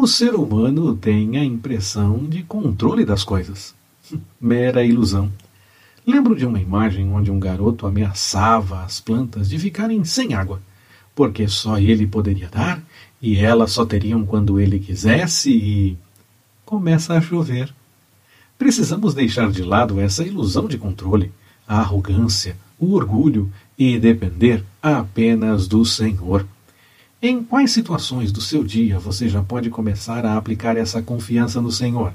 O ser humano tem a impressão de controle das coisas. Mera ilusão. Lembro de uma imagem onde um garoto ameaçava as plantas de ficarem sem água, porque só ele poderia dar e elas só teriam quando ele quisesse e. começa a chover. Precisamos deixar de lado essa ilusão de controle, a arrogância, o orgulho e depender apenas do Senhor. Em quais situações do seu dia você já pode começar a aplicar essa confiança no Senhor?